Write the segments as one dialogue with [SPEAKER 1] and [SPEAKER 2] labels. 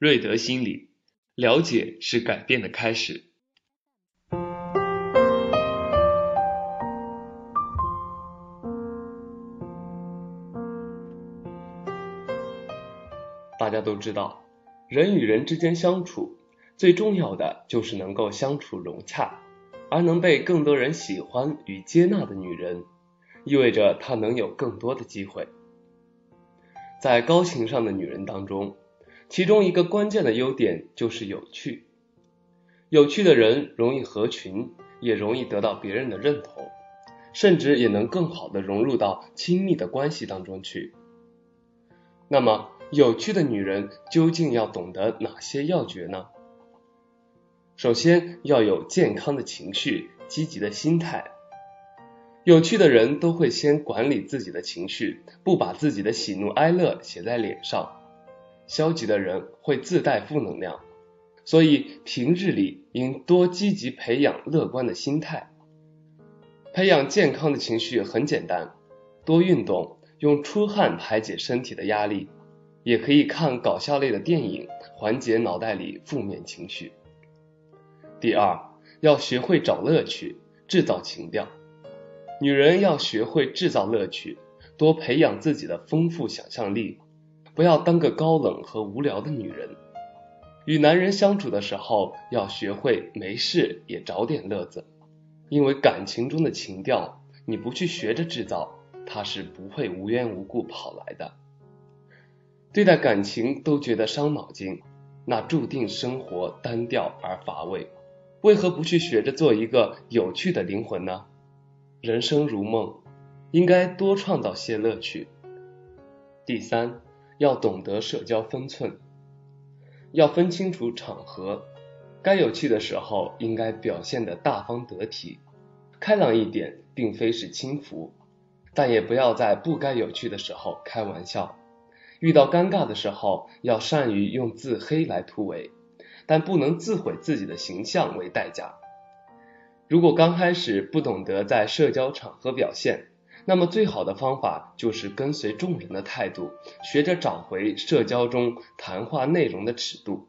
[SPEAKER 1] 瑞德心理，了解是改变的开始。大家都知道，人与人之间相处，最重要的就是能够相处融洽。而能被更多人喜欢与接纳的女人，意味着她能有更多的机会。在高情商的女人当中，其中一个关键的优点就是有趣。有趣的人容易合群，也容易得到别人的认同，甚至也能更好的融入到亲密的关系当中去。那么，有趣的女人究竟要懂得哪些要诀呢？首先要有健康的情绪，积极的心态。有趣的人都会先管理自己的情绪，不把自己的喜怒哀乐写在脸上。消极的人会自带负能量，所以平日里应多积极培养乐观的心态。培养健康的情绪很简单，多运动，用出汗排解身体的压力，也可以看搞笑类的电影，缓解脑袋里负面情绪。第二，要学会找乐趣，制造情调。女人要学会制造乐趣，多培养自己的丰富想象力，不要当个高冷和无聊的女人。与男人相处的时候，要学会没事也找点乐子，因为感情中的情调，你不去学着制造，它是不会无缘无故跑来的。对待感情都觉得伤脑筋，那注定生活单调而乏味。为何不去学着做一个有趣的灵魂呢？人生如梦，应该多创造些乐趣。第三，要懂得社交分寸，要分清楚场合，该有趣的时候应该表现的大方得体，开朗一点，并非是轻浮，但也不要在不该有趣的时候开玩笑。遇到尴尬的时候，要善于用自黑来突围。但不能自毁自己的形象为代价。如果刚开始不懂得在社交场合表现，那么最好的方法就是跟随众人的态度，学着找回社交中谈话内容的尺度。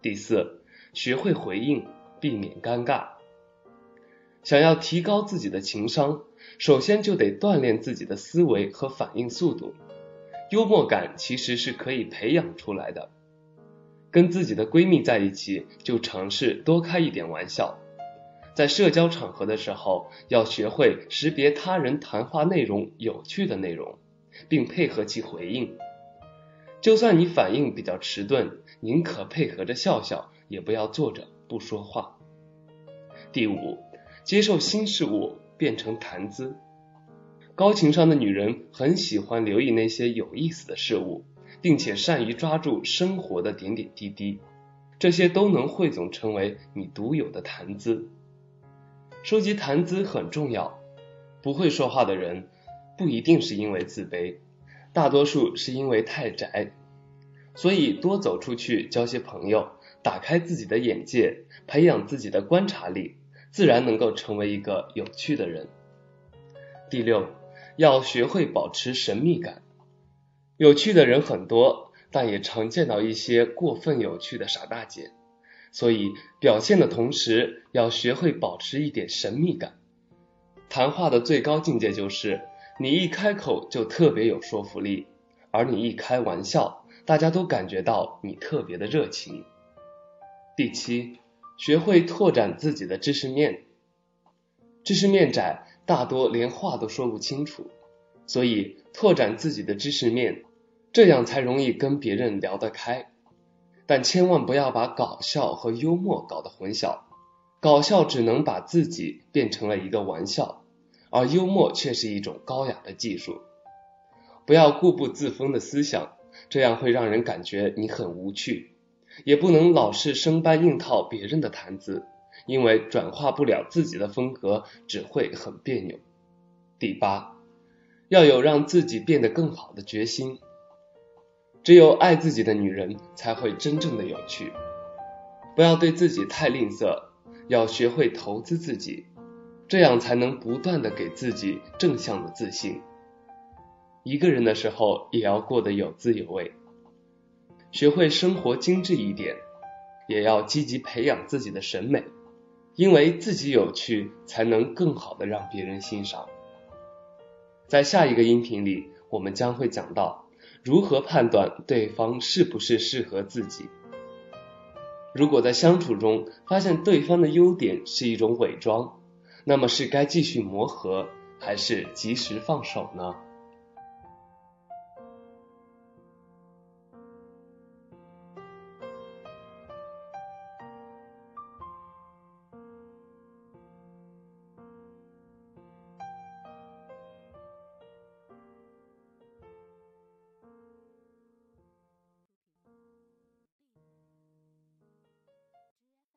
[SPEAKER 1] 第四，学会回应，避免尴尬。想要提高自己的情商，首先就得锻炼自己的思维和反应速度。幽默感其实是可以培养出来的。跟自己的闺蜜在一起，就尝试多开一点玩笑。在社交场合的时候，要学会识别他人谈话内容有趣的内容，并配合其回应。就算你反应比较迟钝，宁可配合着笑笑，也不要坐着不说话。第五，接受新事物变成谈资。高情商的女人很喜欢留意那些有意思的事物。并且善于抓住生活的点点滴滴，这些都能汇总成为你独有的谈资。收集谈资很重要。不会说话的人不一定是因为自卑，大多数是因为太宅。所以多走出去交些朋友，打开自己的眼界，培养自己的观察力，自然能够成为一个有趣的人。第六，要学会保持神秘感。有趣的人很多，但也常见到一些过分有趣的傻大姐，所以表现的同时要学会保持一点神秘感。谈话的最高境界就是你一开口就特别有说服力，而你一开玩笑，大家都感觉到你特别的热情。第七，学会拓展自己的知识面。知识面窄，大多连话都说不清楚。所以，拓展自己的知识面，这样才容易跟别人聊得开。但千万不要把搞笑和幽默搞得混淆，搞笑只能把自己变成了一个玩笑，而幽默却是一种高雅的技术。不要固步自封的思想，这样会让人感觉你很无趣。也不能老是生搬硬套别人的谈资，因为转化不了自己的风格，只会很别扭。第八。要有让自己变得更好的决心。只有爱自己的女人才会真正的有趣。不要对自己太吝啬，要学会投资自己，这样才能不断的给自己正向的自信。一个人的时候也要过得有滋有味。学会生活精致一点，也要积极培养自己的审美，因为自己有趣，才能更好的让别人欣赏。在下一个音频里，我们将会讲到如何判断对方是不是适合自己。如果在相处中发现对方的优点是一种伪装，那么是该继续磨合，还是及时放手呢？